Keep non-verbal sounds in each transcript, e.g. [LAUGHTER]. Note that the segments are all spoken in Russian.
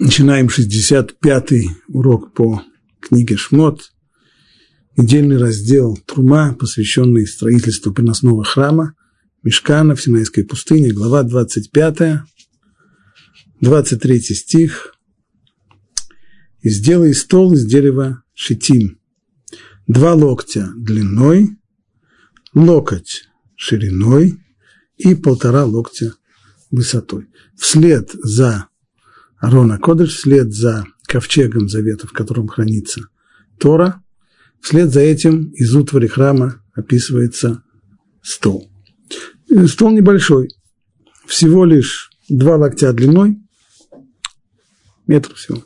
Начинаем 65-й урок по книге Шмот, недельный раздел Трума, посвященный строительству переносного храма Мешкана в Синайской пустыне, глава 25, 23 стих. «И сделай стол из дерева шитим, два локтя длиной, локоть шириной и полтора локтя высотой. Вслед за Арона Кодыш вслед за ковчегом завета, в котором хранится Тора, вслед за этим из утвари храма описывается стол. Стол небольшой, всего лишь два локтя длиной, метр всего.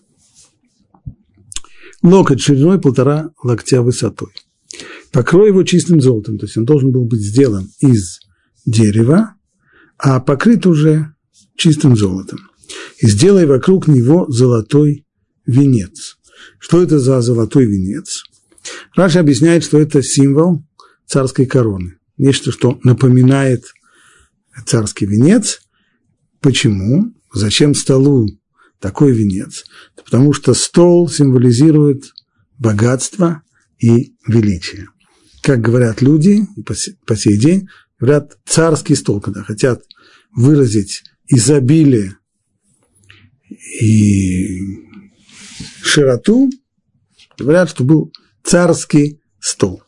Локоть шириной полтора локтя высотой. Покрой его чистым золотом, то есть он должен был быть сделан из дерева, а покрыт уже чистым золотом и сделай вокруг него золотой венец. Что это за золотой венец? Раша объясняет, что это символ царской короны. Нечто, что напоминает царский венец. Почему? Зачем столу такой венец? Потому что стол символизирует богатство и величие. Как говорят люди по сей день, говорят царский стол, когда хотят выразить изобилие и широту, говорят, что был царский стол.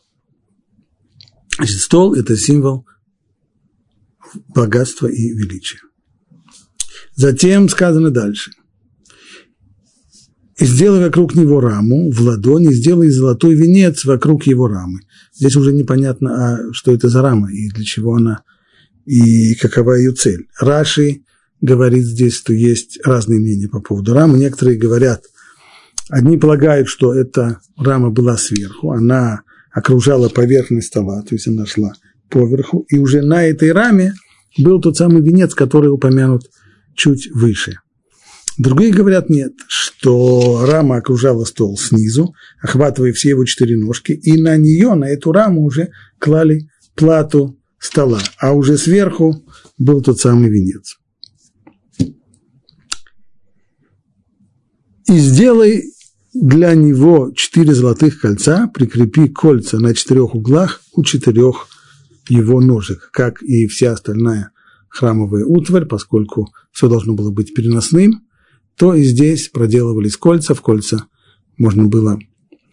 Значит, стол – это символ богатства и величия. Затем сказано дальше. И сделай вокруг него раму в ладони, сделай золотой венец вокруг его рамы. Здесь уже непонятно, а что это за рама и для чего она, и какова ее цель. Раши говорит здесь, что есть разные мнения по поводу рамы. Некоторые говорят, одни полагают, что эта рама была сверху, она окружала поверхность стола, то есть она шла поверху, и уже на этой раме был тот самый венец, который упомянут чуть выше. Другие говорят нет, что рама окружала стол снизу, охватывая все его четыре ножки, и на нее, на эту раму уже клали плату стола, а уже сверху был тот самый венец. И сделай для него четыре золотых кольца, прикрепи кольца на четырех углах у четырех его ножек, как и вся остальная храмовая утварь, поскольку все должно было быть переносным, то и здесь проделывались кольца, в кольца можно было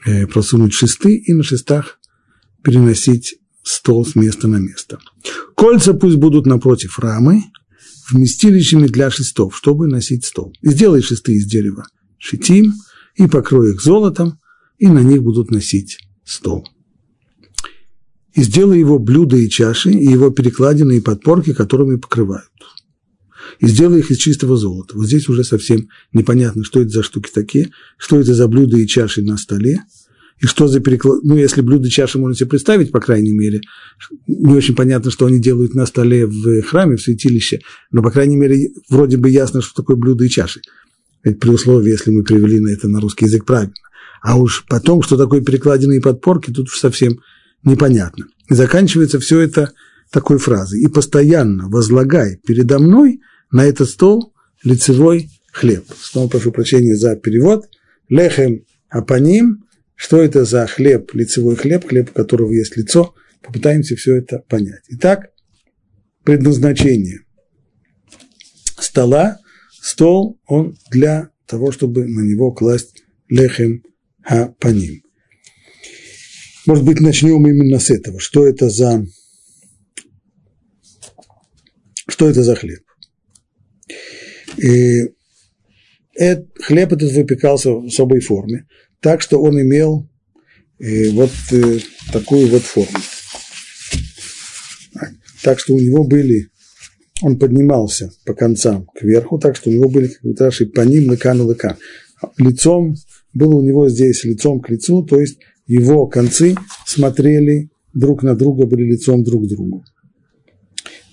э, просунуть шесты и на шестах переносить стол с места на место. Кольца пусть будут напротив рамы, вместилищами для шестов, чтобы носить стол. сделай шесты из дерева шитим, и покрой их золотом, и на них будут носить стол. И сделай его блюда и чаши, и его перекладины и подпорки, которыми покрывают. И сделай их из чистого золота. Вот здесь уже совсем непонятно, что это за штуки такие, что это за блюда и чаши на столе, и что за переклад... Ну, если блюда и чаши можно себе представить, по крайней мере, не очень понятно, что они делают на столе в храме, в святилище, но, по крайней мере, вроде бы ясно, что такое блюда и чаши. Это при условии, если мы привели на это на русский язык правильно. А уж потом, что такое перекладины и подпорки, тут уж совсем непонятно. И заканчивается все это такой фразой. «И постоянно возлагай передо мной на этот стол лицевой хлеб». Снова прошу прощения за перевод. «Лехем апаним». Что это за хлеб, лицевой хлеб, хлеб, у которого есть лицо? Попытаемся все это понять. Итак, предназначение стола Стол, он для того, чтобы на него класть лехем хапаним. Может быть, начнем именно с этого. Что это за, что это за хлеб? И это, хлеб этот выпекался в особой форме, так что он имел э, вот э, такую вот форму. Так что у него были он поднимался по концам кверху, так что у него были, как Раши, по ним лыкан и лыкан. Лицом, было у него здесь лицом к лицу, то есть его концы смотрели друг на друга, были лицом друг к другу.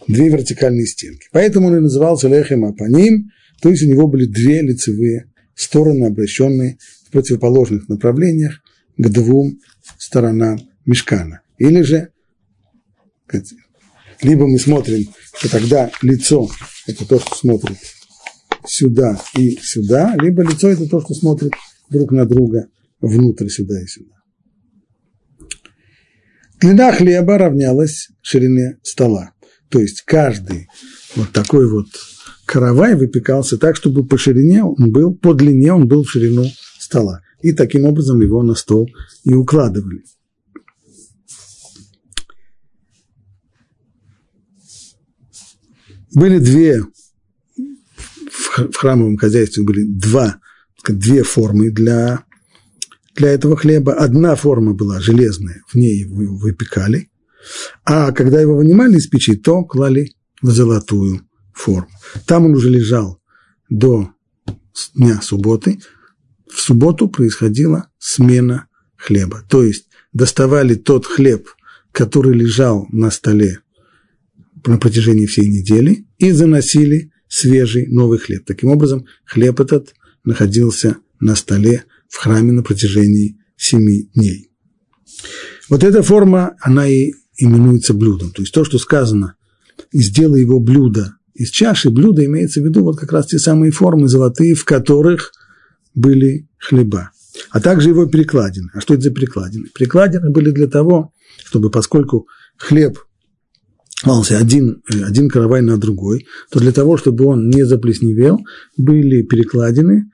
Две вертикальные стенки. Поэтому он и назывался Лехем Апаним, то есть у него были две лицевые стороны, обращенные в противоположных направлениях к двум сторонам мешкана. Или же либо мы смотрим, что тогда лицо – это то, что смотрит сюда и сюда, либо лицо – это то, что смотрит друг на друга внутрь сюда и сюда. Длина хлеба равнялась ширине стола. То есть каждый вот такой вот каравай выпекался так, чтобы по ширине он был, по длине он был в ширину стола. И таким образом его на стол и укладывали. Были две, в храмовом хозяйстве были два, две формы для, для этого хлеба. Одна форма была железная, в ней его выпекали, а когда его вынимали из печи, то клали в золотую форму. Там он уже лежал до дня субботы. В субботу происходила смена хлеба. То есть доставали тот хлеб, который лежал на столе на протяжении всей недели и заносили свежий новый хлеб. Таким образом, хлеб этот находился на столе в храме на протяжении семи дней. Вот эта форма, она и именуется блюдом. То есть то, что сказано, и сделай его блюдо из чаши, блюдо имеется в виду вот как раз те самые формы золотые, в которых были хлеба. А также его перекладины. А что это за перекладины? Перекладины были для того, чтобы поскольку хлеб мался один, э, один каравай на другой, то для того, чтобы он не заплесневел, были перекладины,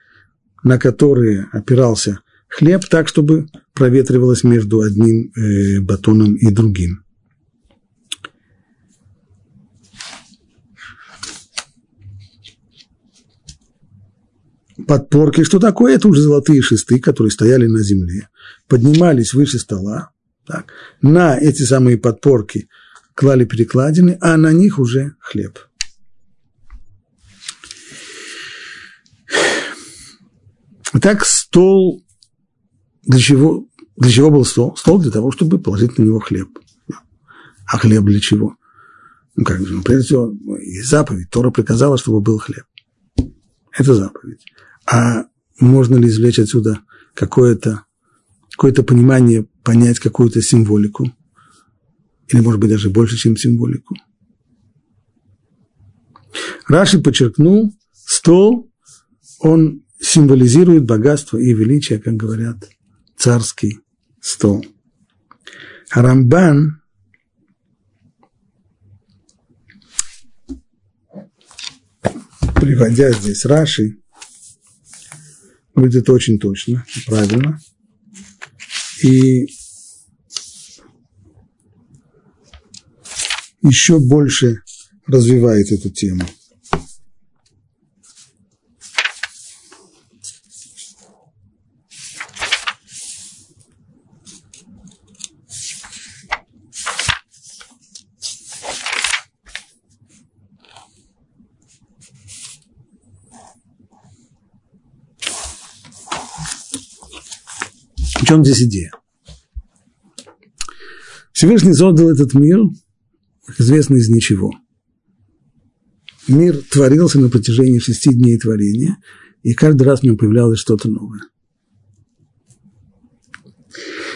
на которые опирался хлеб так, чтобы проветривалось между одним э, батоном и другим. Подпорки, что такое? Это уже золотые шесты, которые стояли на земле, поднимались выше стола. Так. На эти самые подпорки – клали перекладины, а на них уже хлеб. Так стол, для чего, для чего был стол? Стол для того, чтобы положить на него хлеб. А хлеб для чего? Ну, как же, ну, прежде всего, есть заповедь. Тора приказала, чтобы был хлеб. Это заповедь. А можно ли извлечь отсюда какое-то какое понимание, понять какую-то символику? Или, может быть, даже больше, чем символику. Раши подчеркнул, стол, он символизирует богатство и величие, как говорят, царский стол. А Рамбан приводя здесь Раши, говорит это очень точно, правильно. И еще больше развивает эту тему. В чем здесь идея? Всевышний создал этот мир как известно, из ничего. Мир творился на протяжении шести дней творения, и каждый раз в нем появлялось что-то новое.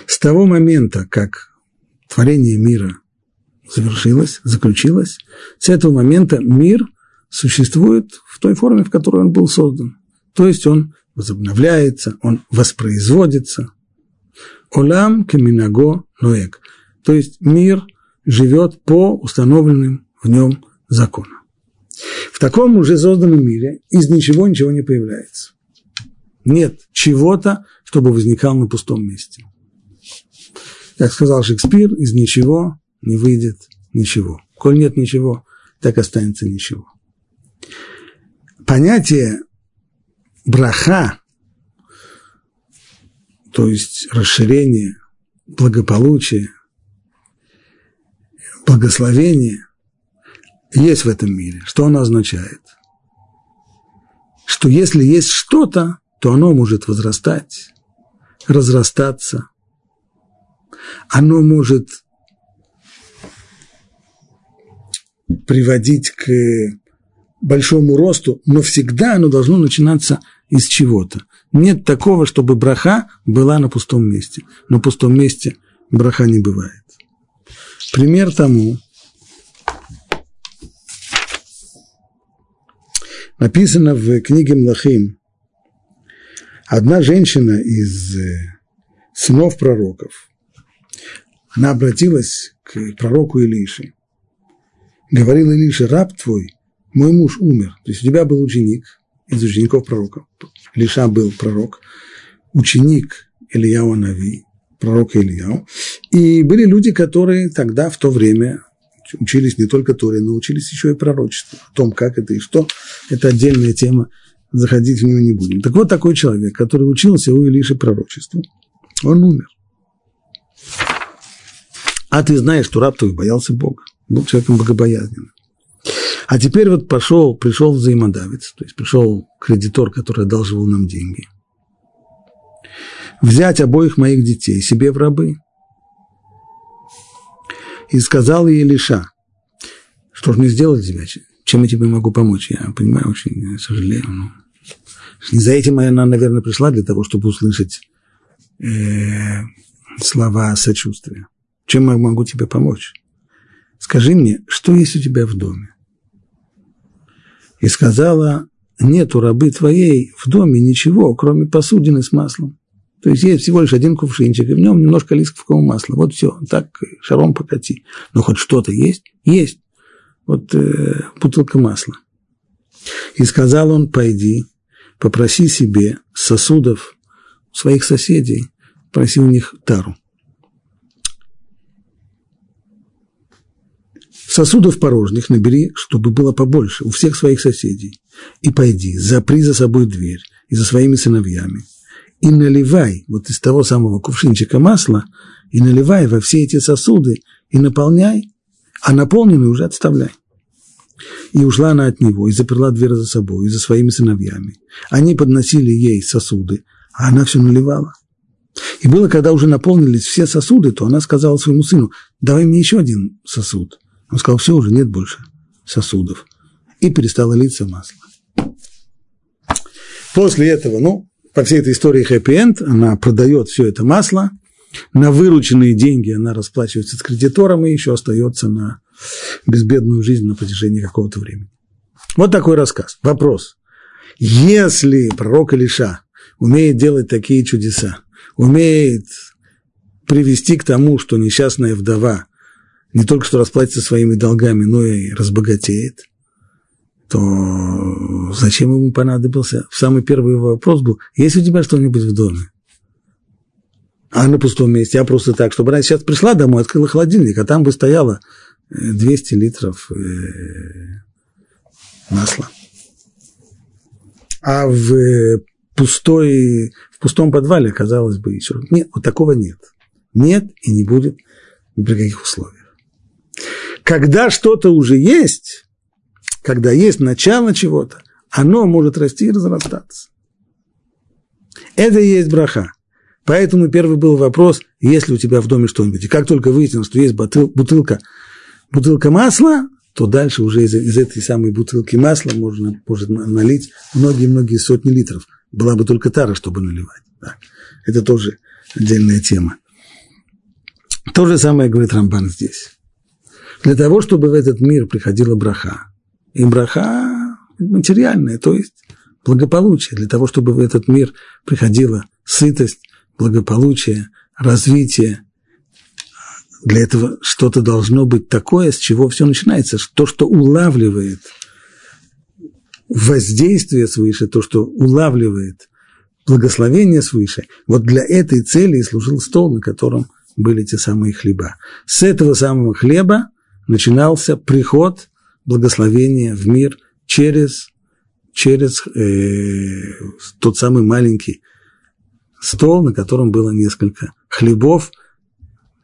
С того момента, как творение мира завершилось, заключилось, с этого момента мир существует в той форме, в которой он был создан. То есть он возобновляется, он воспроизводится. Олам кеминаго ноек. То есть мир – живет по установленным в нем законам. В таком уже созданном мире из ничего ничего не появляется. Нет чего-то, чтобы возникал на пустом месте. Как сказал Шекспир, из ничего не выйдет ничего. Коль нет ничего, так останется ничего. Понятие браха, то есть расширение, благополучие, благословение есть в этом мире. Что оно означает? Что если есть что-то, то оно может возрастать, разрастаться. Оно может приводить к большому росту, но всегда оно должно начинаться из чего-то. Нет такого, чтобы браха была на пустом месте. На пустом месте браха не бывает. Пример тому, Написано в книге Млахим. Одна женщина из э, сынов пророков, она обратилась к пророку Илише. Говорил Илише, раб твой, мой муж умер. То есть у тебя был ученик из учеников пророка. Илиша был пророк, ученик Ильяу Нави, пророка Ильяу. И были люди, которые тогда, в то время, учились не только Торе, но учились еще и пророчеству. О том, как это и что, это отдельная тема, заходить в нее не будем. Так вот такой человек, который учился у Илиши пророчеству, он умер. А ты знаешь, что раб твой боялся Бога, был человеком богобоязненным. А теперь вот пошел, пришел взаимодавец, то есть пришел кредитор, который одалживал нам деньги. Взять обоих моих детей себе в рабы – и сказал ей Илиша, что же мне сделать тебе, чем я тебе могу помочь? Я понимаю, очень сожалею. Но... Не за этим она, наверное, пришла для того, чтобы услышать э, слова сочувствия. Чем я могу тебе помочь? Скажи мне, что есть у тебя в доме? И сказала, нету рабы твоей в доме ничего, кроме посудины с маслом. То есть есть всего лишь один кувшинчик, и в нем немножко оливкового масла. Вот все, так шаром покати. Но хоть что-то есть? Есть. Вот э, бутылка масла. И сказал он, пойди, попроси себе сосудов своих соседей, проси у них тару. Сосудов порожних набери, чтобы было побольше, у всех своих соседей. И пойди, запри за собой дверь и за своими сыновьями – и наливай вот из того самого кувшинчика масла, и наливай во все эти сосуды, и наполняй, а наполненный уже отставляй. И ушла она от него, и заперла дверь за собой, и за своими сыновьями. Они подносили ей сосуды, а она все наливала. И было, когда уже наполнились все сосуды, то она сказала своему сыну, давай мне еще один сосуд. Он сказал, все, уже нет больше сосудов. И перестала литься масло. После этого, ну, по всей этой истории хэппи-энд, она продает все это масло, на вырученные деньги она расплачивается с кредитором и еще остается на безбедную жизнь на протяжении какого-то времени. Вот такой рассказ. Вопрос. Если пророк Илиша умеет делать такие чудеса, умеет привести к тому, что несчастная вдова не только что расплатится своими долгами, но и разбогатеет, то зачем ему понадобился? Самый первый вопрос был, есть у тебя что-нибудь в доме? А на пустом месте, а просто так, чтобы она сейчас пришла домой, открыла холодильник, а там бы стояло 200 э, литров э, масла. А в э, пустой, в пустом подвале, казалось бы, еще нет, вот такого нет. Нет и не будет ни при каких условиях. Когда что-то уже есть, когда есть начало чего-то, оно может расти и разрастаться. Это и есть браха. Поэтому первый был вопрос, есть ли у тебя в доме что-нибудь. И как только выяснилось, что есть бутылка, бутылка масла, то дальше уже из, из этой самой бутылки масла можно, можно налить многие-многие сотни литров. Была бы только тара, чтобы наливать. Да. Это тоже отдельная тема. То же самое говорит Рамбан здесь. Для того, чтобы в этот мир приходила браха, и браха материальная, то есть благополучие, для того, чтобы в этот мир приходила сытость, благополучие, развитие. Для этого что-то должно быть такое, с чего все начинается, то, что улавливает воздействие свыше, то, что улавливает благословение свыше. Вот для этой цели и служил стол, на котором были те самые хлеба. С этого самого хлеба начинался приход благословение в мир через, через э, тот самый маленький стол, на котором было несколько хлебов,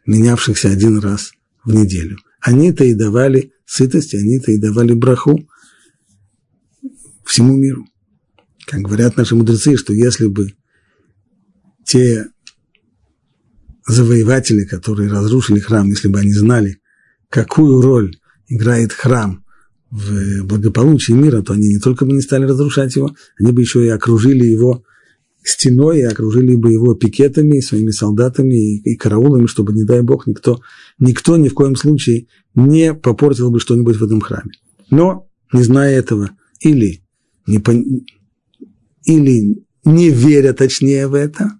менявшихся один раз в неделю. Они-то и давали сытость, они-то и давали браху всему миру. Как говорят наши мудрецы, что если бы те завоеватели, которые разрушили храм, если бы они знали, какую роль играет храм в благополучии мира, то они не только бы не стали разрушать его, они бы еще и окружили его стеной, и окружили бы его пикетами, своими солдатами и, и караулами, чтобы, не дай бог, никто, никто ни в коем случае не попортил бы что-нибудь в этом храме. Но, не зная этого, или не пон... или не веря точнее в это.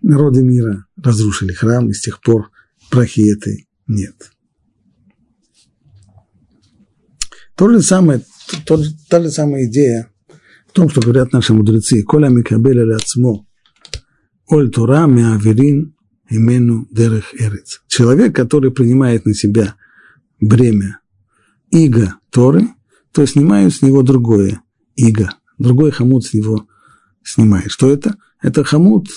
Народы мира разрушили храм, и с тех пор прахи нет. То же самое, то, та же самая идея в том, что говорят наши мудрецы. Коля микабеля ляцмо, оль тура меаверин имену дерех эрец. Человек, который принимает на себя бремя иго Торы, то снимают с него другое иго, другой хомут с него снимает. Что это? Это хомут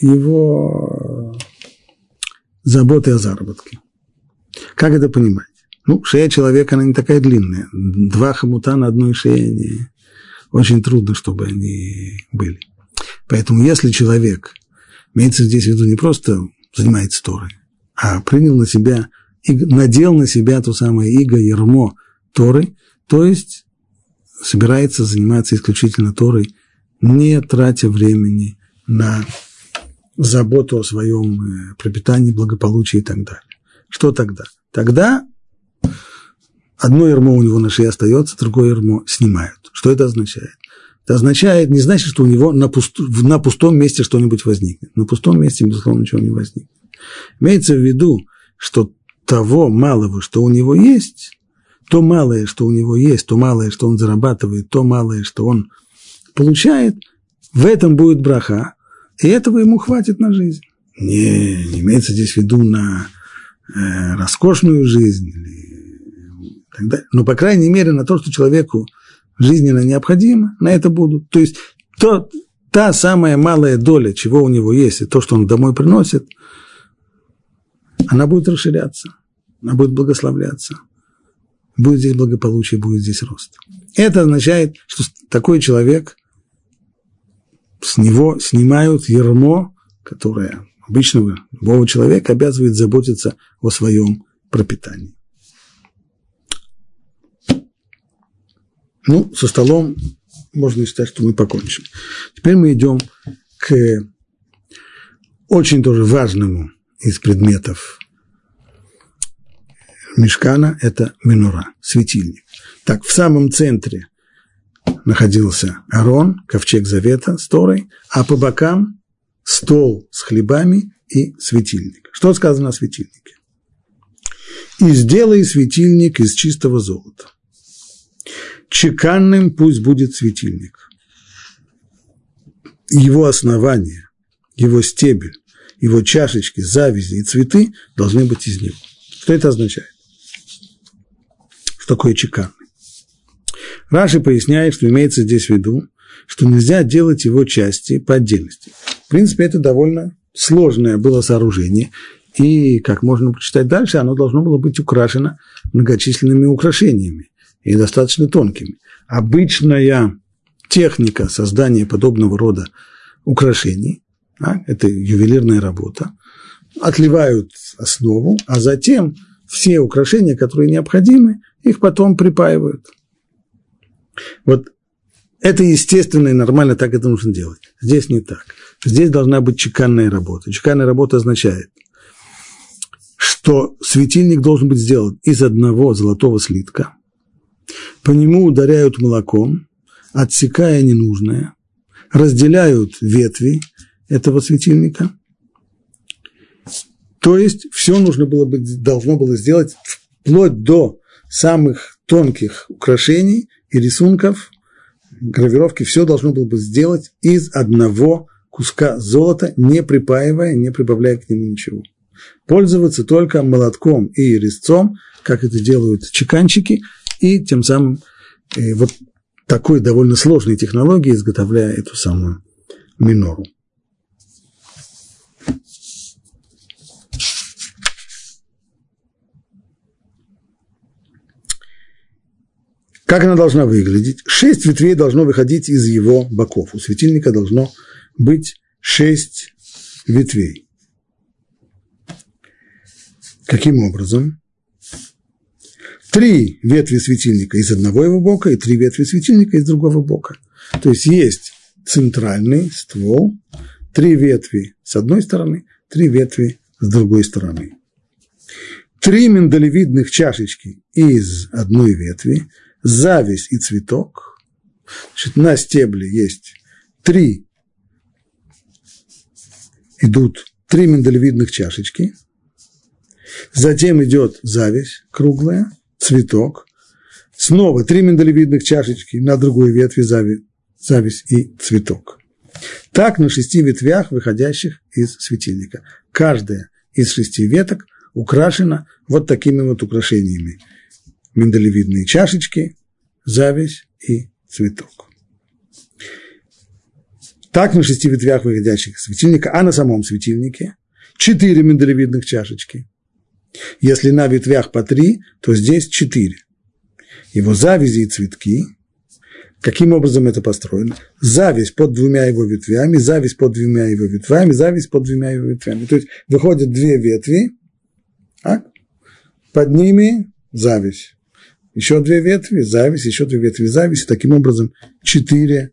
его заботы о заработке. Как это понимать? Ну, шея человека, она не такая длинная. Два хомута на одной шее не, очень трудно, чтобы они были. Поэтому если человек, имеется здесь в виду не просто занимается Торой, а принял на себя, надел на себя то самое иго, ермо Торы, то есть собирается заниматься исключительно Торой, не тратя времени на заботу о своем э, пропитании, благополучии и так далее. Что тогда? Тогда одно ермо у него на шее остается, другое ермо снимают. Что это означает? Это означает, не значит, что у него на, пуст, на пустом месте что-нибудь возникнет. На пустом месте, безусловно, ничего не возникнет. Имеется в виду, что того малого, что у него есть, то малое, что у него есть, то малое, что он зарабатывает, то малое, что он получает, в этом будет браха, и этого ему хватит на жизнь. Не, не имеется здесь в виду на роскошную жизнь или так далее. Но, по крайней мере, на то, что человеку жизненно необходимо, на это будут. То есть то, та самая малая доля, чего у него есть, и то, что он домой приносит, она будет расширяться, она будет благословляться. Будет здесь благополучие, будет здесь рост. Это означает, что такой человек, с него снимают ермо, которое обычного любого человека обязывает заботиться о своем пропитании. Ну, со столом можно считать, что мы покончим. Теперь мы идем к очень тоже важному из предметов мешкана – это минура, светильник. Так, в самом центре находился Арон, ковчег завета с Торой, а по бокам стол с хлебами и светильник. Что сказано о светильнике? «И сделай светильник из чистого золота. Чеканным пусть будет светильник. Его основание, его стебель, его чашечки, завязи и цветы должны быть из него. Что это означает? Что такое чеканный? Раши поясняет, что имеется здесь в виду, что нельзя делать его части по отдельности. В принципе, это довольно сложное было сооружение, и, как можно прочитать дальше, оно должно было быть украшено многочисленными украшениями и достаточно тонкими. Обычная техника создания подобного рода украшений, а, это ювелирная работа, отливают основу, а затем все украшения, которые необходимы, их потом припаивают. Вот это естественно и нормально, так это нужно делать. Здесь не так. Здесь должна быть чеканная работа. Чеканная работа означает, что светильник должен быть сделан из одного золотого слитка, по нему ударяют молоком, отсекая ненужное, разделяют ветви этого светильника. То есть все нужно было бы, должно было сделать вплоть до самых тонких украшений и рисунков, гравировки, все должно было бы сделать из одного куска золота, не припаивая, не прибавляя к нему ничего. Пользоваться только молотком и резцом, как это делают чеканчики, и тем самым э, вот такой довольно сложной технологией изготовляя эту самую минору. Как она должна выглядеть? Шесть ветвей должно выходить из его боков. У светильника должно быть шесть ветвей. Каким образом? три ветви светильника из одного его бока и три ветви светильника из другого бока. То есть есть центральный ствол, три ветви с одной стороны, три ветви с другой стороны. три миндалевидных чашечки из одной ветви, зависть и цветок. Значит, на стебле есть три, идут три миндалевидных чашечки, затем идет зависть круглая, цветок, снова три миндалевидных чашечки на другой ветви зависть, зависть и цветок. Так на шести ветвях, выходящих из светильника. Каждая из шести веток украшена вот такими вот украшениями. Миндалевидные чашечки, зависть и цветок. Так на шести ветвях выходящих светильника, а на самом светильнике четыре миндалевидных чашечки. Если на ветвях по три, то здесь четыре. Его завязи и цветки Каким образом это построено? Зависть под двумя его ветвями, зависть под двумя его ветвями, зависть под двумя его ветвями. То есть выходят две ветви, а? под ними зависть. Еще две ветви, зависть, еще две ветви, зависть. Таким образом, четыре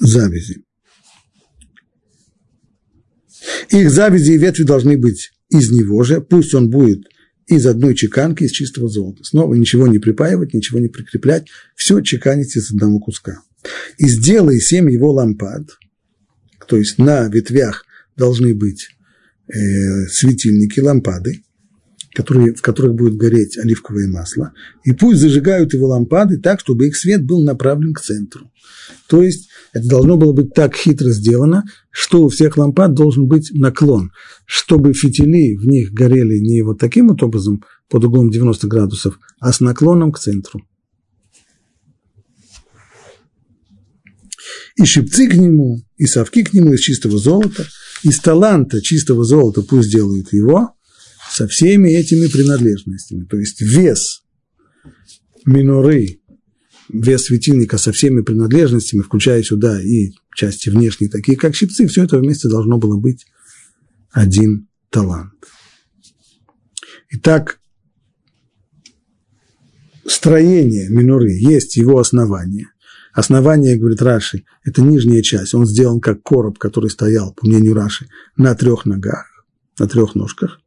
завязи. Их завязи и ветви должны быть из него же, пусть он будет из одной чеканки из чистого золота. Снова ничего не припаивать, ничего не прикреплять, все чеканить из одного куска. И сделай семь его лампад, то есть на ветвях должны быть э, светильники, лампады, которые, в которых будет гореть оливковое масло, и пусть зажигают его лампады так, чтобы их свет был направлен к центру. То есть это должно было быть так хитро сделано, что у всех лампад должен быть наклон, чтобы фитили в них горели не вот таким вот образом под углом 90 градусов, а с наклоном к центру. И щипцы к нему, и совки к нему из чистого золота, из таланта чистого золота пусть делают его со всеми этими принадлежностями. То есть вес миноры вес светильника со всеми принадлежностями, включая сюда и части внешние, такие как щипцы, все это вместе должно было быть один талант. Итак, строение миноры есть его основание. Основание, говорит Раши, это нижняя часть. Он сделан как короб, который стоял, по мнению Раши, на трех ногах, на трех ножках.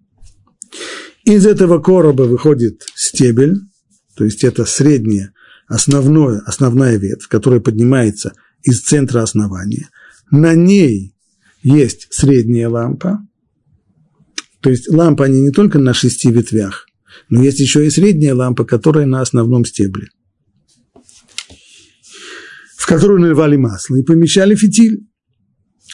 Из этого короба выходит стебель, то есть это средняя основное, основная ветвь, которая поднимается из центра основания. На ней есть средняя лампа. То есть лампа, они не только на шести ветвях, но есть еще и средняя лампа, которая на основном стебле, в которую наливали масло и помещали фитиль.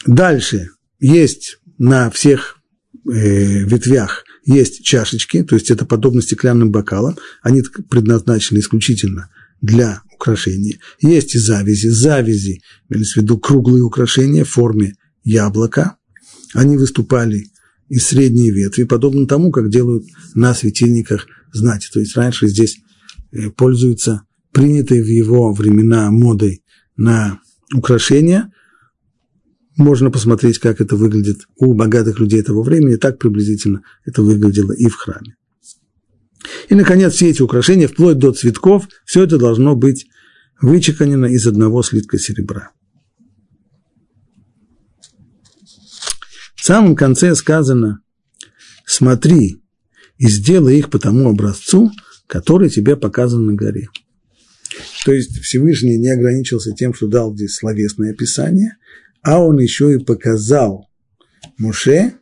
Дальше есть на всех э, ветвях есть чашечки, то есть это подобно стеклянным бокалам, они предназначены исключительно для украшения. Есть и завязи. Завязи, имелись в виду круглые украшения в форме яблока. Они выступали из средней ветви, подобно тому, как делают на светильниках знати. То есть раньше здесь э, пользуются принятой в его времена модой на украшения. Можно посмотреть, как это выглядит у богатых людей того времени. Так приблизительно это выглядело и в храме. И, наконец, все эти украшения, вплоть до цветков, все это должно быть вычеканено из одного слитка серебра. В самом конце сказано, смотри и сделай их по тому образцу, который тебе показан на горе. То есть Всевышний не ограничился тем, что дал здесь словесное описание, а он еще и показал Муше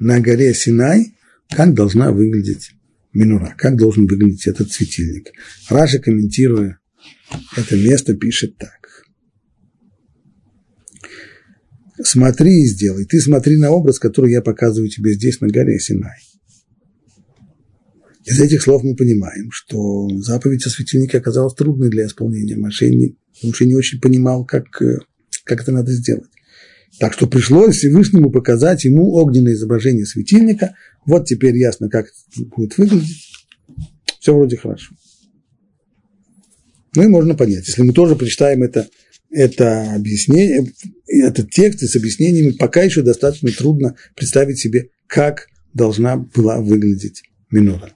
на горе Синай, как должна выглядеть минура, как должен выглядеть этот светильник. Раша, комментируя это место, пишет так. Смотри и сделай. Ты смотри на образ, который я показываю тебе здесь, на горе Синай. Из этих слов мы понимаем, что заповедь о светильнике оказалась трудной для исполнения. Моше не, не очень понимал, как, как это надо сделать. Так что пришлось Всевышнему показать ему огненное изображение светильника. Вот теперь ясно, как это будет выглядеть. Все вроде хорошо. Ну и можно понять, если мы тоже прочитаем это, это объяснение, этот текст с объяснениями, пока еще достаточно трудно представить себе, как должна была выглядеть минора.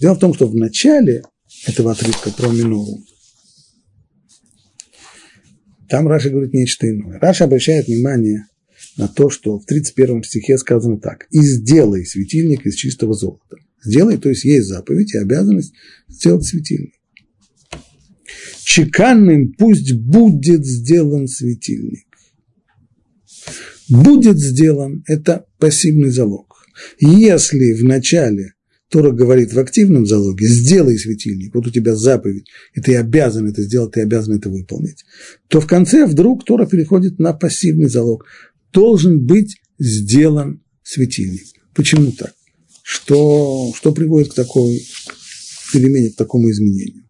Дело в том, что в начале этого отрывка про менору там Раши говорит нечто иное. Раши обращает внимание на то, что в 31 стихе сказано так. «И сделай светильник из чистого золота». Сделай, то есть есть заповедь и обязанность сделать светильник. Чеканным пусть будет сделан светильник. Будет сделан – это пассивный залог. Если в начале Тора говорит в активном залоге, сделай светильник, вот у тебя заповедь, и ты обязан это сделать, ты обязан это выполнить, то в конце вдруг Тора переходит на пассивный залог. Должен быть сделан светильник. Почему так? Что, что приводит к такой перемене, к такому изменению?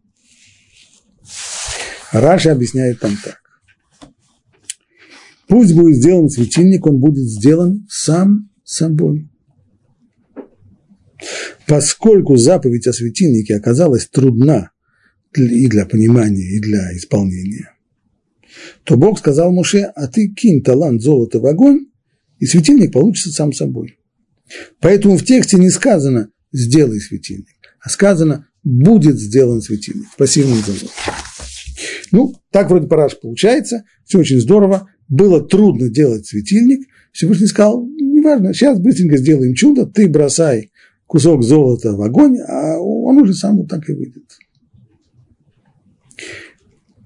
Раша объясняет там так. Пусть будет сделан светильник, он будет сделан сам собой. Поскольку заповедь о светильнике оказалась трудна и для понимания, и для исполнения, то Бог сказал Муше, а ты кинь талант золота в огонь, и светильник получится сам собой. Поэтому в тексте не сказано «сделай светильник», а сказано «будет сделан светильник» в пассивном залоге. Ну, так вроде параш получается, все очень здорово, было трудно делать светильник, Всевышний сказал, неважно, сейчас быстренько сделаем чудо, ты бросай кусок золота в огонь, а он уже сам вот так и выйдет.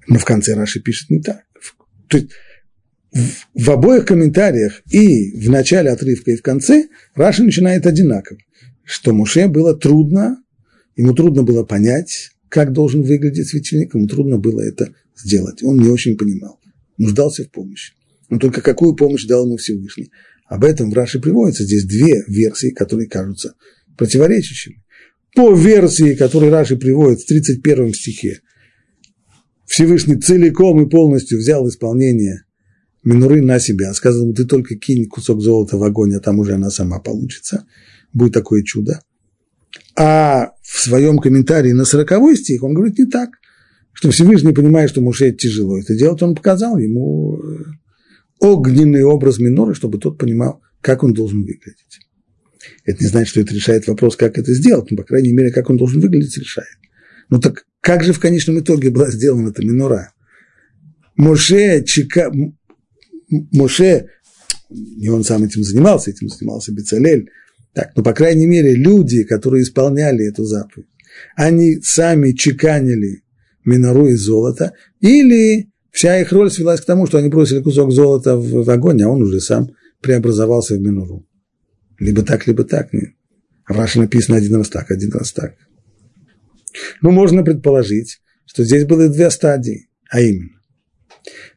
Но в конце Раши пишет не так. То есть в, обоих комментариях и в начале отрывка, и в конце Раши начинает одинаково, что Муше было трудно, ему трудно было понять, как должен выглядеть светильник, ему трудно было это сделать. Он не очень понимал, нуждался в помощи. Но только какую помощь дал ему Всевышний? Об этом в Раши приводится здесь две версии, которые кажутся противоречащими. По версии, которую Раши приводит в 31 стихе, Всевышний целиком и полностью взял исполнение Минуры на себя. Сказано, ты только кинь кусок золота в огонь, а там уже она сама получится. Будет такое чудо. А в своем комментарии на 40 стих он говорит не так, что Всевышний понимает, что Муше тяжело это делать, он показал ему э, огненный образ Миноры, чтобы тот понимал, как он должен выглядеть. Это не значит, что это решает вопрос, как это сделать, но, по крайней мере, как он должен выглядеть, решает. Ну так как же в конечном итоге была сделана эта минура? Моше, Чика, Моше, не он сам этим занимался, этим занимался Бецалель, так, но, по крайней мере, люди, которые исполняли эту заповедь, они сами чеканили минору из золота, или вся их роль свелась к тому, что они бросили кусок золота в огонь, а он уже сам преобразовался в минору. Либо так, либо так. Нет. В Раше написано один раз так, один раз так. Ну, можно предположить, что здесь было две стадии, а именно.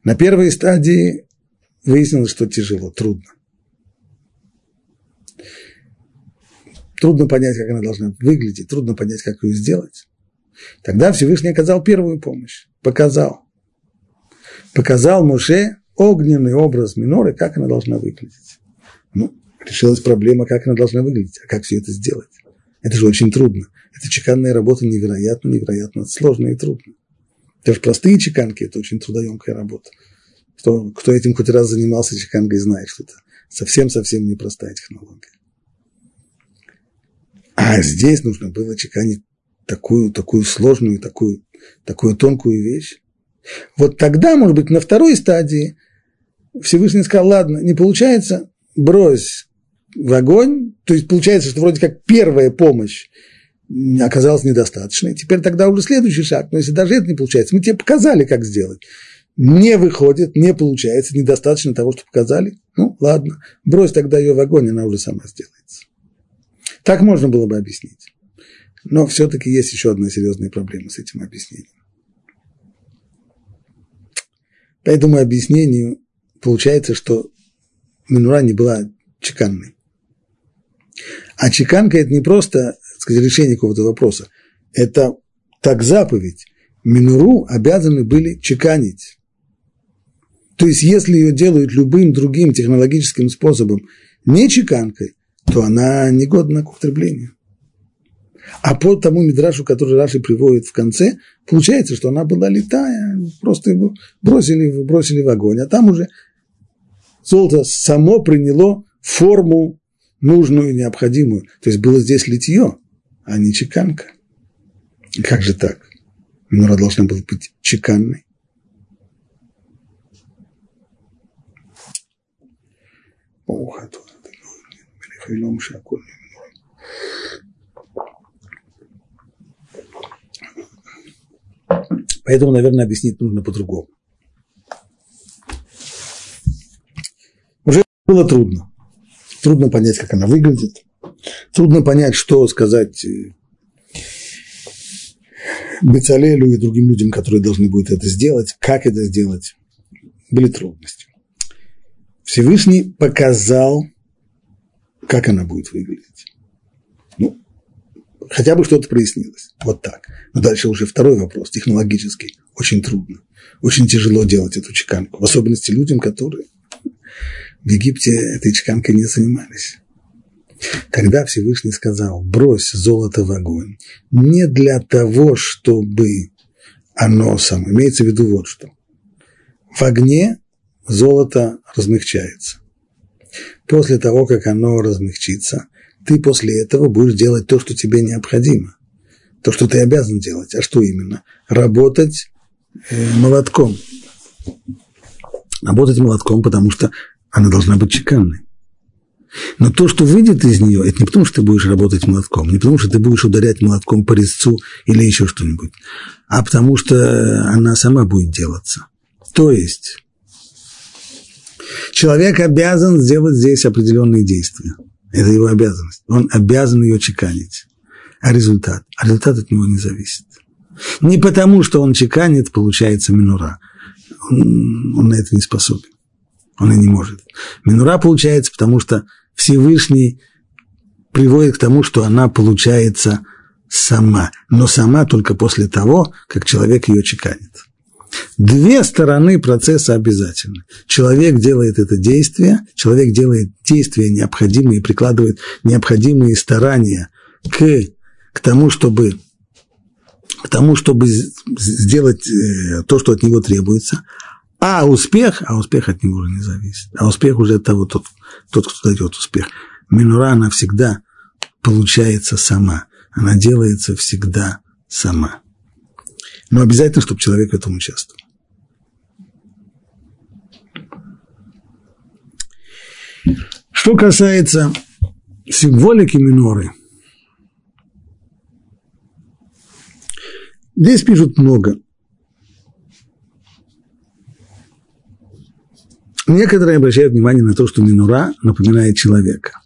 На первой стадии выяснилось, что тяжело, трудно. Трудно понять, как она должна выглядеть, трудно понять, как ее сделать. Тогда Всевышний оказал первую помощь, показал. Показал Муше огненный образ миноры, как она должна выглядеть. Ну, решилась проблема, как она должна выглядеть, а как все это сделать. Это же очень трудно. Это чеканная работа невероятно, невероятно сложная и трудная. Даже простые чеканки – это очень трудоемкая работа. Кто, кто этим хоть раз занимался чеканкой, знает, что это совсем-совсем непростая технология. А здесь нужно было чеканить такую, такую сложную, такую, такую тонкую вещь. Вот тогда, может быть, на второй стадии Всевышний сказал, ладно, не получается, брось в огонь. То есть получается, что вроде как первая помощь оказалась недостаточной. Теперь тогда уже следующий шаг. Но если даже это не получается, мы тебе показали, как сделать. Не выходит, не получается, недостаточно того, что показали. Ну, ладно, брось тогда ее в огонь, она уже сама сделается. Так можно было бы объяснить. Но все-таки есть еще одна серьезная проблема с этим объяснением. По этому объяснению получается, что Минура не была чеканной. А чеканка – это не просто сказать, решение какого-то вопроса. Это так заповедь. Минуру обязаны были чеканить. То есть, если ее делают любым другим технологическим способом, не чеканкой, то она негодна к употреблению. А по тому мидрашу, который Раши приводит в конце, получается, что она была летая, просто его бросили, бросили в огонь, а там уже золото само приняло форму нужную и необходимую. То есть было здесь литье, а не чеканка. Как же так? Минора должна была быть чеканной. Поэтому, наверное, объяснить нужно по-другому. Уже было трудно. Трудно понять, как она выглядит. Трудно понять, что сказать э, Бецалелю и другим людям, которые должны будут это сделать, как это сделать. Были трудности. Всевышний показал, как она будет выглядеть. Ну, хотя бы что-то прояснилось. Вот так. Но дальше уже второй вопрос, технологический. Очень трудно. Очень тяжело делать эту чеканку. В особенности людям, которые в Египте этой чеканкой не занимались. Когда Всевышний сказал, брось золото в огонь, не для того, чтобы оно само, имеется в виду вот что. В огне золото размягчается. После того, как оно размягчится, ты после этого будешь делать то, что тебе необходимо. То, что ты обязан делать. А что именно? Работать э, молотком. Работать молотком, потому что она должна быть чеканной. Но то, что выйдет из нее, это не потому, что ты будешь работать молотком, не потому, что ты будешь ударять молотком по резцу или еще что-нибудь, а потому что она сама будет делаться. То есть человек обязан сделать здесь определенные действия. Это его обязанность. Он обязан ее чеканить. А результат? А результат от него не зависит. Не потому, что он чеканит, получается минура. Он, он на это не способен. Он и не может. Минура получается, потому что Всевышний приводит к тому, что она получается сама, но сама только после того, как человек ее чеканит. Две стороны процесса обязательны. Человек делает это действие, человек делает действия необходимые, прикладывает необходимые старания к, к тому, чтобы к тому, чтобы сделать э, то, что от него требуется, а успех, а успех от него уже не зависит. А успех уже от того, тот, тот кто дает успех. Минура, она всегда получается сама. Она делается всегда сама. Но обязательно, чтобы человек в этом участвовал. Что касается символики миноры, здесь пишут много. Некоторые обращают внимание на то, что минура напоминает человека.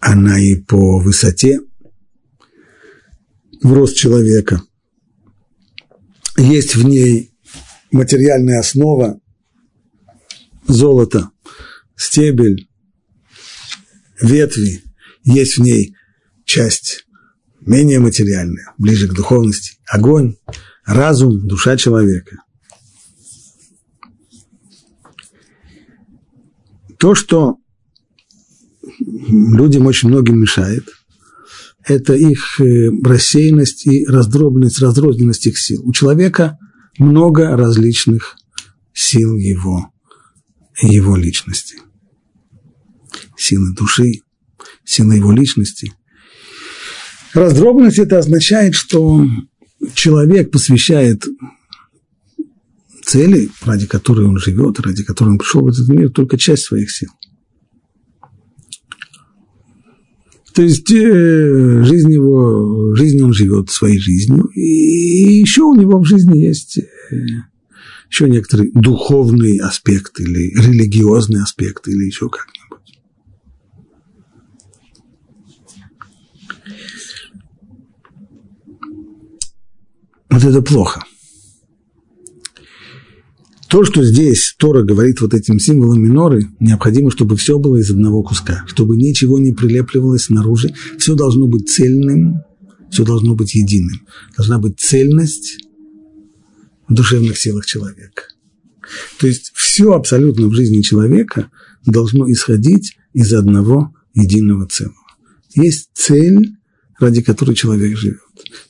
Она и по высоте, в рост человека. Есть в ней материальная основа, золото, стебель, ветви. Есть в ней часть менее материальная, ближе к духовности, огонь, разум, душа человека – То, что людям очень многим мешает, это их э, рассеянность и раздробленность, разрозненность их сил. У человека много различных сил его, его личности. Силы души, силы его личности. Раздробленность это означает, что человек посвящает цели, ради которой он живет, ради которой он пришел в этот мир, только часть своих сил. То есть э, жизнь его, жизнь он живет своей жизнью, и еще у него в жизни есть э, еще некоторый духовный аспект или религиозный аспект или еще как-нибудь. Вот это плохо – то, что здесь Тора говорит вот этим символом миноры, необходимо, чтобы все было из одного куска, чтобы ничего не прилепливалось снаружи, все должно быть цельным, все должно быть единым. Должна быть цельность в душевных силах человека. То есть все абсолютно в жизни человека должно исходить из одного единого целого. Есть цель, ради которой человек живет.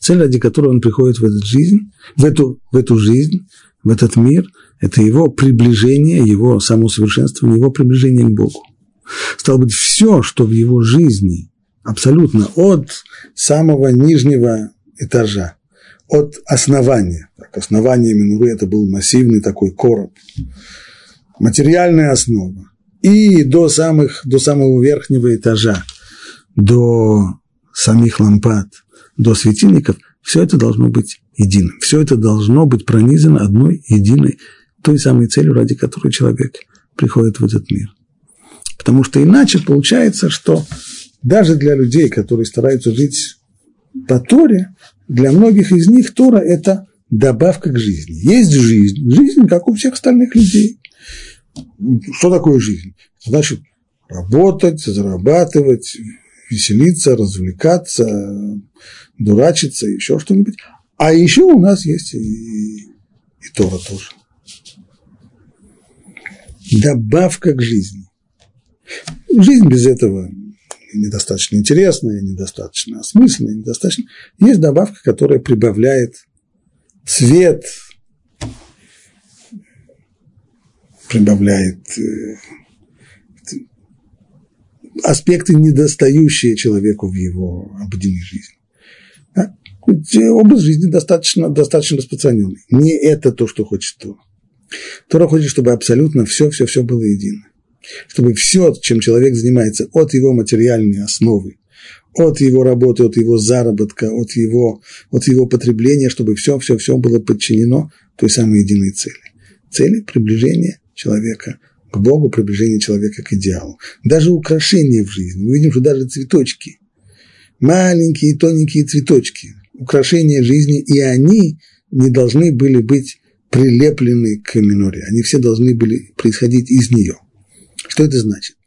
Цель, ради которой он приходит в эту жизнь, в эту, в эту жизнь, в этот мир – это его приближение, его самоусовершенствование, его приближение к Богу. Стало быть, все, что в его жизни, абсолютно от самого нижнего этажа, от основания, так, основание Минуры это был массивный такой короб, материальная основа, и до, самых, до самого верхнего этажа, до самих лампад, до светильников, все это должно быть единым. Все это должно быть пронизано одной единой, той самой целью, ради которой человек приходит в этот мир. Потому что иначе получается, что даже для людей, которые стараются жить по Торе, для многих из них Тора – это добавка к жизни. Есть жизнь, жизнь, как у всех остальных людей. Что такое жизнь? Значит, работать, зарабатывать, веселиться, развлекаться, дурачиться, еще что-нибудь. А еще у нас есть и, и Тора тоже. Добавка к жизни. Жизнь без этого недостаточно интересная, недостаточно осмысленная, недостаточно. Есть добавка, которая прибавляет цвет, прибавляет э, аспекты, недостающие человеку в его обыденной жизни. Да? Образ жизни достаточно, достаточно распространенный. Не это то, что хочет Тора. Тора хочет, чтобы абсолютно все-все-все было едино. Чтобы все, чем человек занимается, от его материальной основы, от его работы, от его заработка, от его, от его потребления, чтобы все-все-все было подчинено той самой единой цели. Цели приближения человека к Богу, приближение человека к идеалу. Даже украшения в жизни. Мы видим, что даже цветочки, маленькие тоненькие цветочки, украшения жизни, и они не должны были быть прилеплены к миноре. Они все должны были происходить из нее. Что это значит?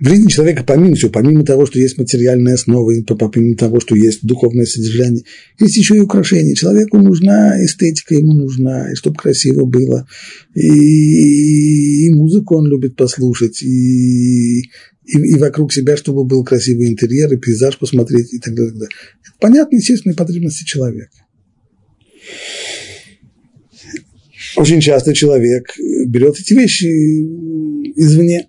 В жизни человека, помимо всего, помимо того, что есть материальная основа, помимо того, что есть духовное содержание, есть еще и украшения. Человеку нужна эстетика, ему нужна, и чтобы красиво было, и, и музыку он любит послушать, и, и, и вокруг себя, чтобы был красивый интерьер, и пейзаж посмотреть, и так далее. Это понятно, естественные потребности человека. Очень часто человек берет эти вещи извне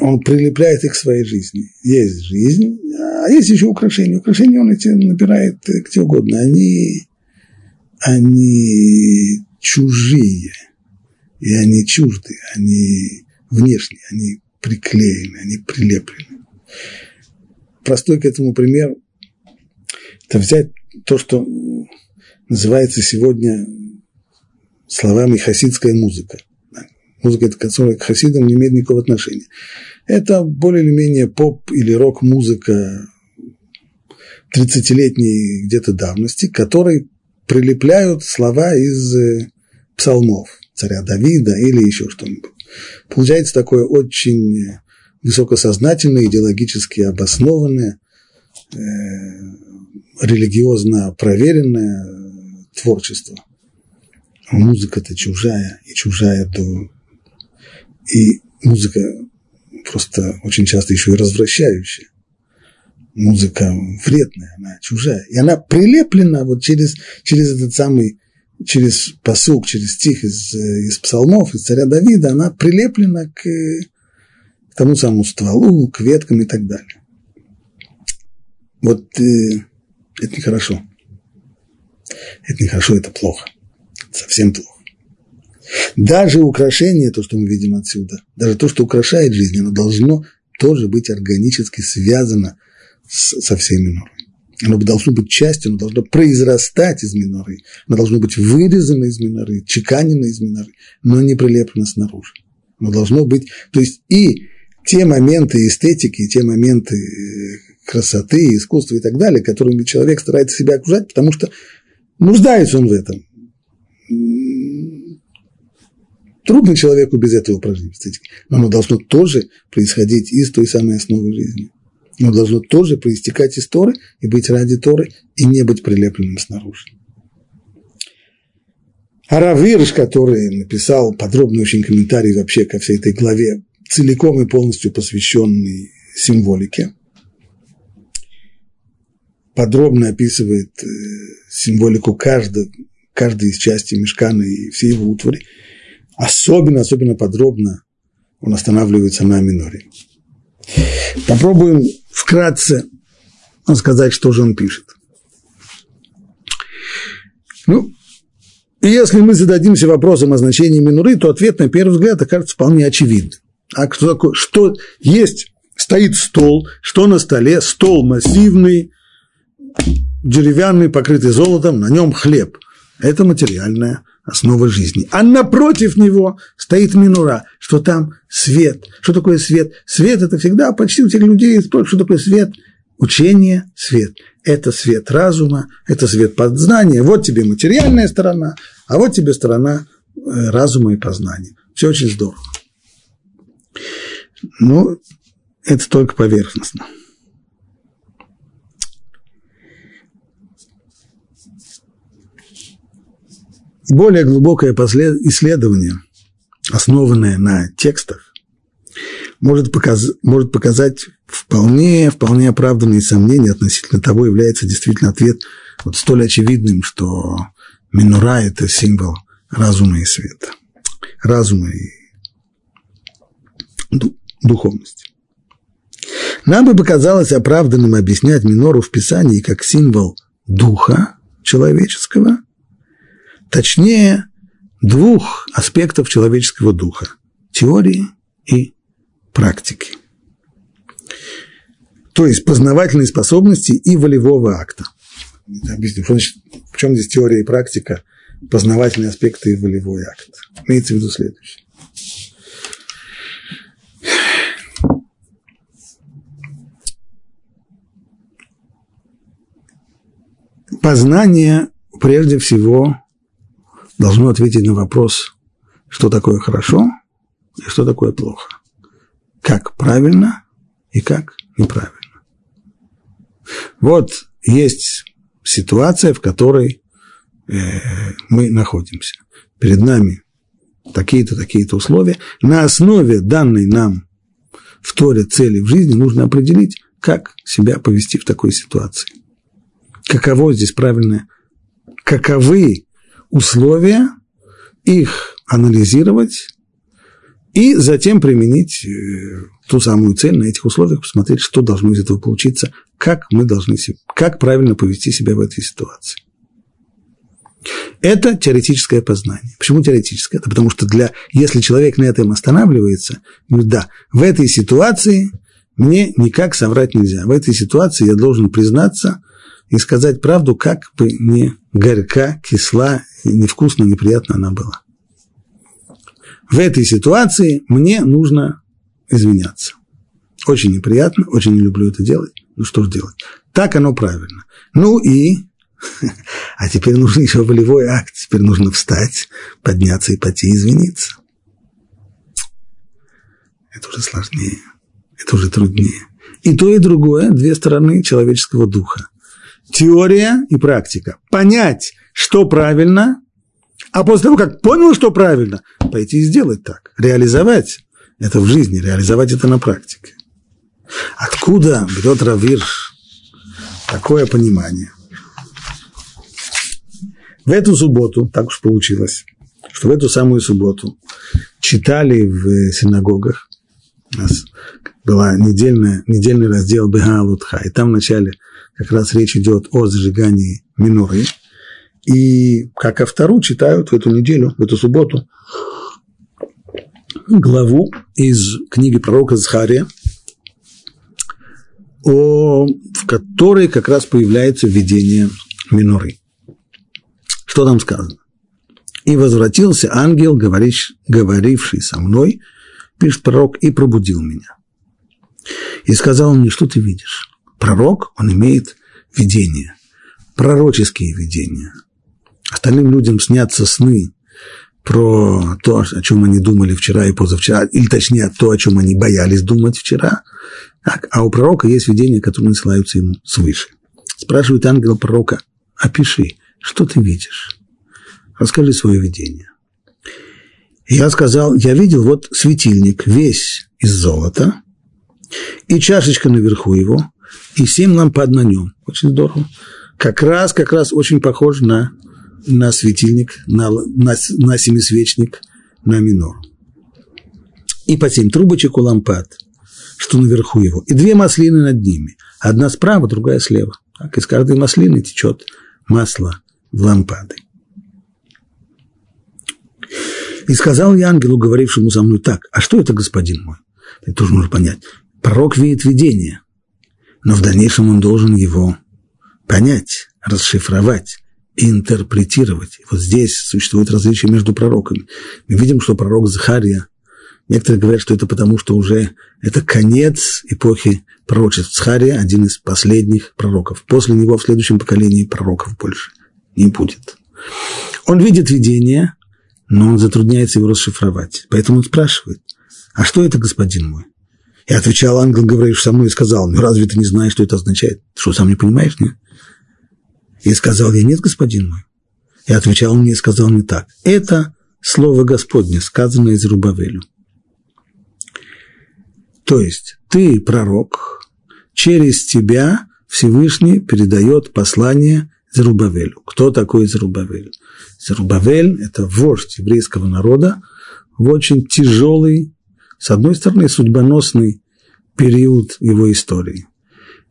он прилепляет их к своей жизни. Есть жизнь, а есть еще украшения. Украшения он эти набирает где угодно. Они, они чужие, и они чужды, они внешние, они приклеены, они прилеплены. Простой к этому пример – это взять то, что называется сегодня словами хасидская музыка музыка, которая к хасидам не имеет никакого отношения. Это более или менее поп или рок-музыка 30-летней где-то давности, которой прилепляют слова из э, псалмов царя Давида или еще что-нибудь. Получается такое очень высокосознательное, идеологически обоснованное, э, религиозно проверенное творчество. Музыка-то чужая, и чужая до и музыка просто очень часто еще и развращающая. Музыка вредная, она чужая. И она прилеплена вот через, через этот самый, через посук, через стих из, из псалмов, из царя Давида, она прилеплена к, к тому самому стволу, к веткам и так далее. Вот э, это нехорошо. Это нехорошо, это плохо. Совсем плохо. Даже украшение, то, что мы видим отсюда, даже то, что украшает жизнь, оно должно тоже быть органически связано с, со всей минорой. Оно должно быть частью, оно должно произрастать из миноры, оно должно быть вырезано из миноры, чеканено из миноры, но не прилеплено снаружи. Оно должно быть, то есть и те моменты эстетики, те моменты э, красоты, искусства и так далее, которыми человек старается себя окружать, потому что нуждается он в этом Трудно человеку без этого прожить но оно должно тоже происходить из той самой основы жизни. Оно должно тоже проистекать из Торы и быть ради Торы, и не быть прилепленным снаружи. Аравирш, который написал подробный очень комментарий вообще ко всей этой главе, целиком и полностью посвященный символике, подробно описывает э, символику каждой, каждой из частей мешкана и всей его утвари – особенно, особенно подробно он останавливается на миноре. Попробуем вкратце сказать, что же он пишет. Ну, если мы зададимся вопросом о значении минуры, то ответ на первый взгляд окажется вполне очевидным. А кто такое? Что есть? Стоит стол. Что на столе? Стол массивный, деревянный, покрытый золотом, на нем хлеб. Это материальная основа жизни. А напротив него стоит минура, что там свет. Что такое свет? Свет – это всегда почти у тех людей спрашивают, что такое свет. Учение – свет. Это свет разума, это свет познания. Вот тебе материальная сторона, а вот тебе сторона э, разума и познания. Все очень здорово. Ну, это только поверхностно. Более глубокое исследование, основанное на текстах, может, показ, может показать вполне, вполне оправданные сомнения относительно того, является действительно ответ вот столь очевидным, что минура – это символ разума и света, разума и духовности. Нам бы показалось оправданным объяснять минору в Писании как символ духа человеческого – точнее, двух аспектов человеческого духа – теории и практики. То есть познавательной способности и волевого акта. Объясню, в чем здесь теория и практика, познавательные аспекты и волевой акт. Имеется в виду следующее. Познание прежде всего должно ответить на вопрос, что такое хорошо и что такое плохо. Как правильно и как неправильно. Вот есть ситуация, в которой э, мы находимся. Перед нами такие-то, такие-то условия. На основе данной нам в Торе цели в жизни нужно определить, как себя повести в такой ситуации. Каково здесь правильное, каковы условия, их анализировать и затем применить э, ту самую цель на этих условиях, посмотреть, что должно из этого получиться, как мы должны, как правильно повести себя в этой ситуации. Это теоретическое познание. Почему теоретическое? Это потому что для, если человек на этом останавливается, говорит, да, в этой ситуации мне никак соврать нельзя. В этой ситуации я должен признаться и сказать правду, как бы не горька, кисла невкусно, неприятно она была. В этой ситуации мне нужно извиняться. Очень неприятно, очень не люблю это делать. Ну что же делать? Так оно правильно. Ну и... [LAUGHS] А теперь нужен еще волевой акт. Теперь нужно встать, подняться и пойти извиниться. Это уже сложнее. Это уже труднее. И то, и другое – две стороны человеческого духа. Теория и практика. Понять, что правильно, а после того, как понял, что правильно, пойти и сделать так, реализовать это в жизни, реализовать это на практике. Откуда берет Равирш такое понимание? В эту субботу, так уж получилось, что в эту самую субботу читали в синагогах, у нас была недельная, недельный раздел Бегалутха, и там вначале как раз речь идет о зажигании миноры – и как автору читают в эту неделю, в эту субботу, главу из книги пророка Захария, о, в которой как раз появляется видение миноры. Что там сказано? «И возвратился ангел, говоривший, со мной, пишет пророк, и пробудил меня. И сказал мне, что ты видишь? Пророк, он имеет видение, пророческие видения – Остальным людям снятся сны про то, о чем они думали вчера и позавчера, или точнее то, о чем они боялись думать вчера. Так, а у пророка есть видения, которые насылаются ему свыше. Спрашивает ангел пророка, опиши, что ты видишь? Расскажи свое видение. Я сказал, я видел вот светильник весь из золота, и чашечка наверху его, и семь лампад на нем. Очень здорово. Как раз, как раз очень похож на на светильник, на, на, на семисвечник, на минор. И по семь трубочек у лампад, что наверху его, и две маслины над ними. Одна справа, другая слева. Так, из каждой маслины течет масло в лампады. И сказал я ангелу, говорившему со мной так, а что это, господин мой? Это тоже нужно понять. Пророк видит видение, но в дальнейшем он должен его понять, расшифровать и интерпретировать. вот здесь существует различие между пророками. Мы видим, что пророк Захария, некоторые говорят, что это потому, что уже это конец эпохи пророчеств. Захария – один из последних пророков. После него в следующем поколении пророков больше не будет. Он видит видение, но он затрудняется его расшифровать. Поэтому он спрашивает, а что это, господин мой? И отвечал ангел, говоришь со мной, и сказал, ну разве ты не знаешь, что это означает? Ты что, сам не понимаешь, нет? И сказал я, нет, господин мой. И отвечал мне и сказал мне так, это слово Господне, сказанное из Рубавелю. То есть ты пророк, через тебя Всевышний передает послание Зерубавелю. Кто такой Зерубавель? Зерубавель – это вождь еврейского народа в очень тяжелый, с одной стороны, судьбоносный период его истории.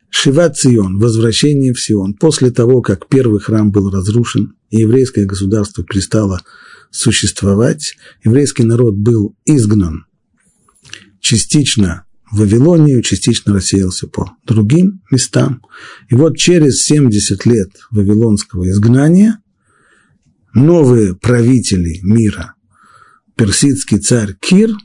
Шиват Цион, возвращение в Сион. После того, как первый храм был разрушен, и еврейское государство перестало существовать, еврейский народ был изгнан частично в Вавилонию, частично рассеялся по другим местам. И вот через 70 лет вавилонского изгнания новые правители мира, персидский царь Кир,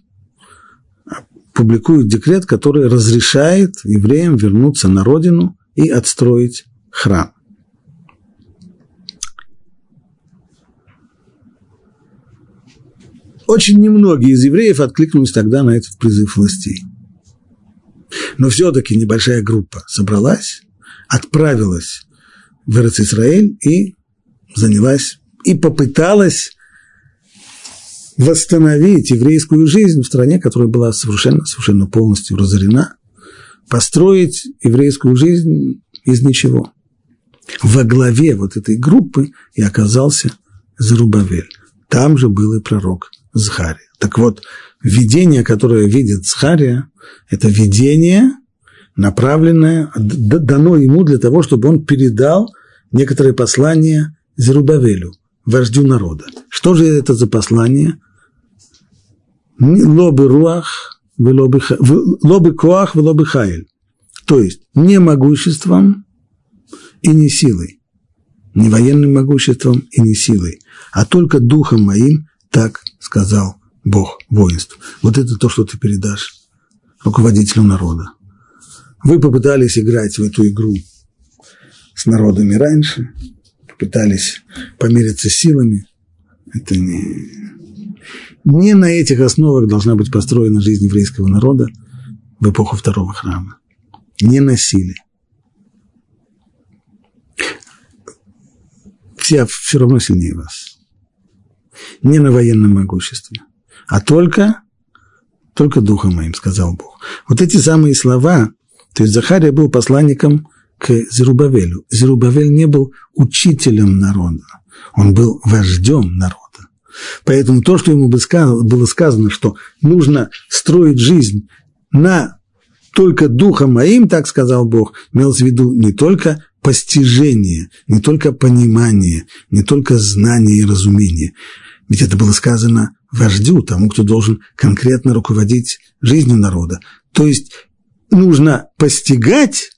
публикует декрет, который разрешает евреям вернуться на родину и отстроить храм. Очень немногие из евреев откликнулись тогда на этот призыв властей. Но все-таки небольшая группа собралась, отправилась в Израиль и занялась, и попыталась восстановить еврейскую жизнь в стране, которая была совершенно, совершенно полностью разорена, построить еврейскую жизнь из ничего. Во главе вот этой группы и оказался Зарубавель. Там же был и пророк Захария. Так вот, видение, которое видит Захария, это видение, направленное, дано ему для того, чтобы он передал некоторые послания Зерубавелю, вождю народа. Что же это за послание? Лобы руах, лобы коах, лобы хайль. То есть не могуществом и не силой, не военным могуществом и не силой, а только духом моим, так сказал Бог воинств. Вот это то, что ты передашь руководителю народа. Вы попытались играть в эту игру с народами раньше, попытались помериться силами. Это не, не на этих основах должна быть построена жизнь еврейского народа в эпоху второго храма. Не на силе. Все все равно сильнее вас. Не на военном могуществе, а только, только духом моим, сказал Бог. Вот эти самые слова, то есть Захария был посланником к Зерубавелю. Зерубавель не был учителем народа, он был вождем народа. Поэтому то, что ему было сказано, что нужно строить жизнь на только духом моим, так сказал Бог, имелось в виду не только постижение, не только понимание, не только знание и разумение. Ведь это было сказано вождю, тому, кто должен конкретно руководить жизнью народа. То есть нужно постигать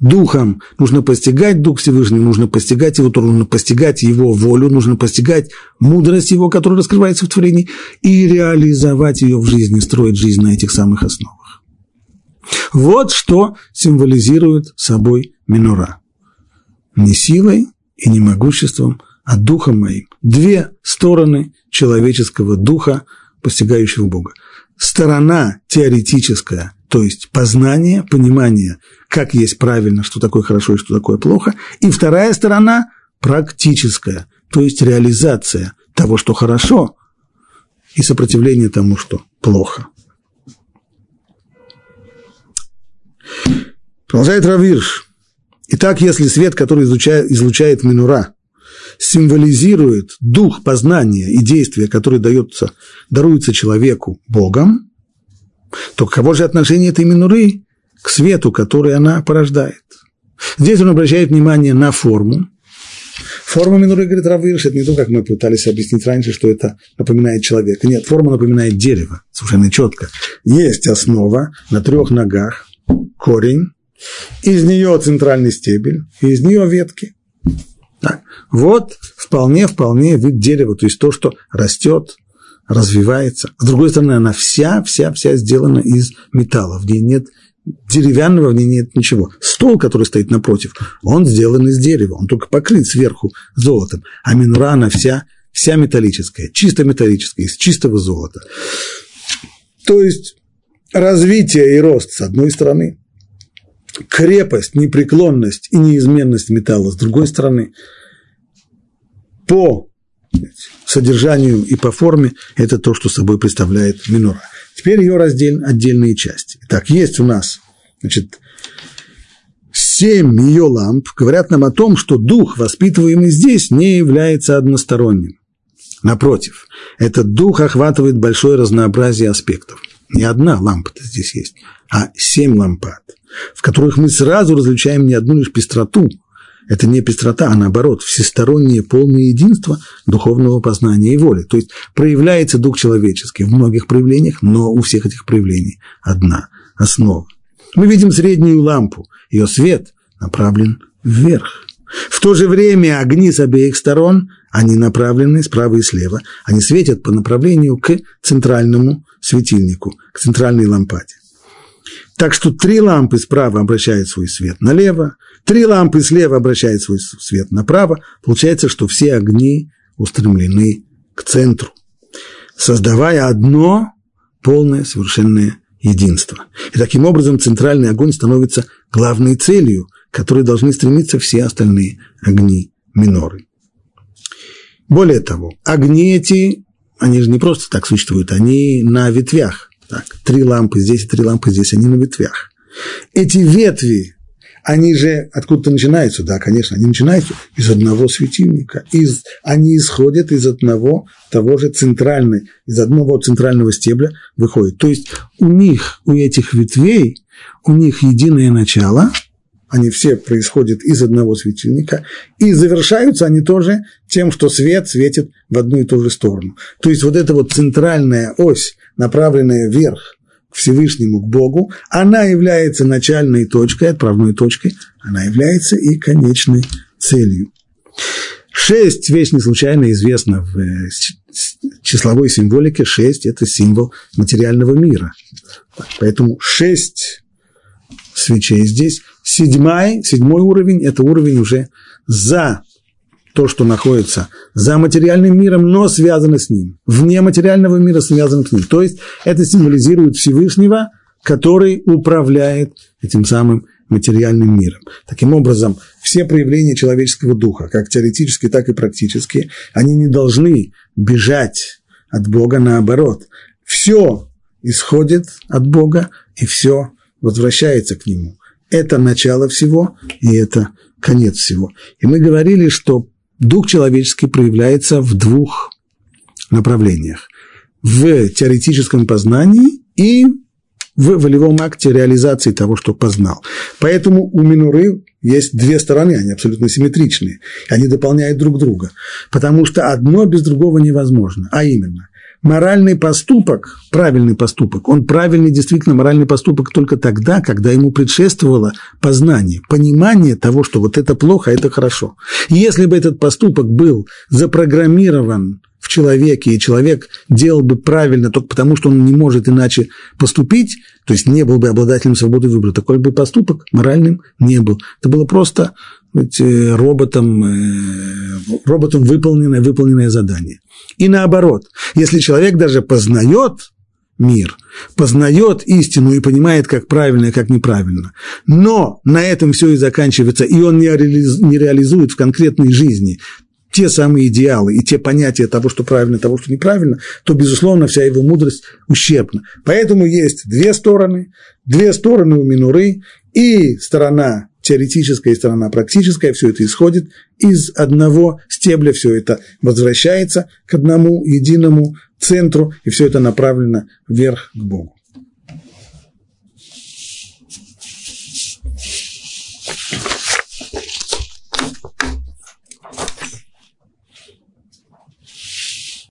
духом, нужно постигать Дух Всевышний, нужно постигать его, нужно постигать его волю, нужно постигать мудрость его, которая раскрывается в творении, и реализовать ее в жизни, строить жизнь на этих самых основах. Вот что символизирует собой минура. Не силой и не могуществом, а духом моим. Две стороны человеческого духа, постигающего Бога. Сторона теоретическая – то есть познание, понимание, как есть правильно, что такое хорошо и что такое плохо. И вторая сторона – практическая, то есть реализация того, что хорошо, и сопротивление тому, что плохо. Продолжает Равирш. Итак, если свет, который излучает, излучает Минура, символизирует дух познания и действия, который дается, даруется человеку Богом, то каково же отношение этой минуры к свету, который она порождает? Здесь он обращает внимание на форму. Форма минуры, говорит Равирш, это не то, как мы пытались объяснить раньше, что это напоминает человека. Нет, форма напоминает дерево, совершенно четко. Есть основа на трех ногах, корень, из нее центральный стебель, из нее ветки. Так. Вот вполне, вполне вид дерева, то есть то, что растет, развивается. С другой стороны, она вся, вся, вся сделана из металла, в ней нет деревянного, в ней нет ничего. Стол, который стоит напротив, он сделан из дерева, он только покрыт сверху золотом, а минура, она вся, вся металлическая, чисто металлическая, из чистого золота. То есть развитие и рост с одной стороны, крепость, непреклонность и неизменность металла с другой стороны, по содержанию и по форме это то, что собой представляет минура. Теперь ее раздел, отдельные части. Так, есть у нас значит, семь ее ламп, говорят нам о том, что дух, воспитываемый здесь, не является односторонним. Напротив, этот дух охватывает большое разнообразие аспектов. Не одна лампа здесь есть, а семь лампад, в которых мы сразу различаем не одну лишь пестроту, это не пестрота, а наоборот, всестороннее полное единство духовного познания и воли. То есть проявляется дух человеческий в многих проявлениях, но у всех этих проявлений одна основа. Мы видим среднюю лампу, ее свет направлен вверх. В то же время огни с обеих сторон, они направлены справа и слева, они светят по направлению к центральному светильнику, к центральной лампаде. Так что три лампы справа обращают свой свет налево, три лампы слева обращают свой свет направо. Получается, что все огни устремлены к центру, создавая одно полное совершенное единство. И таким образом центральный огонь становится главной целью, к которой должны стремиться все остальные огни миноры. Более того, огни эти, они же не просто так существуют, они на ветвях. Так, три лампы здесь три лампы здесь, они на ветвях. Эти ветви, они же откуда-то начинаются, да, конечно, они начинаются из одного светильника, из, они исходят из одного того же центрального, из одного центрального стебля выходят. То есть у них, у этих ветвей, у них единое начало, они все происходят из одного светильника, и завершаются они тоже тем, что свет светит в одну и ту же сторону. То есть вот эта вот центральная ось, направленная вверх к Всевышнему, к Богу, она является начальной точкой, отправной точкой, она является и конечной целью. Шесть вещь не случайно известна в э, числовой символике. Шесть – это символ материального мира. Поэтому шесть свечей здесь. Седьмой, седьмой уровень – это уровень уже за то, что находится за материальным миром, но связано с ним. Вне материального мира связано с ним. То есть это символизирует Всевышнего, который управляет этим самым материальным миром. Таким образом, все проявления человеческого духа, как теоретически, так и практически, они не должны бежать от Бога наоборот. Все исходит от Бога, и все возвращается к Нему. Это начало всего, и это конец всего. И мы говорили, что дух человеческий проявляется в двух направлениях. В теоретическом познании и в волевом акте реализации того, что познал. Поэтому у Минуры есть две стороны, они абсолютно симметричные, они дополняют друг друга, потому что одно без другого невозможно, а именно моральный поступок, правильный поступок, он правильный действительно моральный поступок только тогда, когда ему предшествовало познание, понимание того, что вот это плохо, а это хорошо. И если бы этот поступок был запрограммирован в человеке, и человек делал бы правильно только потому, что он не может иначе поступить, то есть не был бы обладателем свободы выбора, такой бы поступок моральным не был. Это было просто роботом, э, роботом выполненное, выполненное задание. И наоборот, если человек даже познает мир, познает истину и понимает, как правильно и как неправильно, но на этом все и заканчивается, и он не реализует в конкретной жизни те самые идеалы и те понятия того, что правильно, того, что неправильно, то, безусловно, вся его мудрость ущербна. Поэтому есть две стороны, две стороны у Минуры, и сторона теоретическая и сторона практическая, все это исходит из одного стебля, все это возвращается к одному единому центру, и все это направлено вверх к Богу.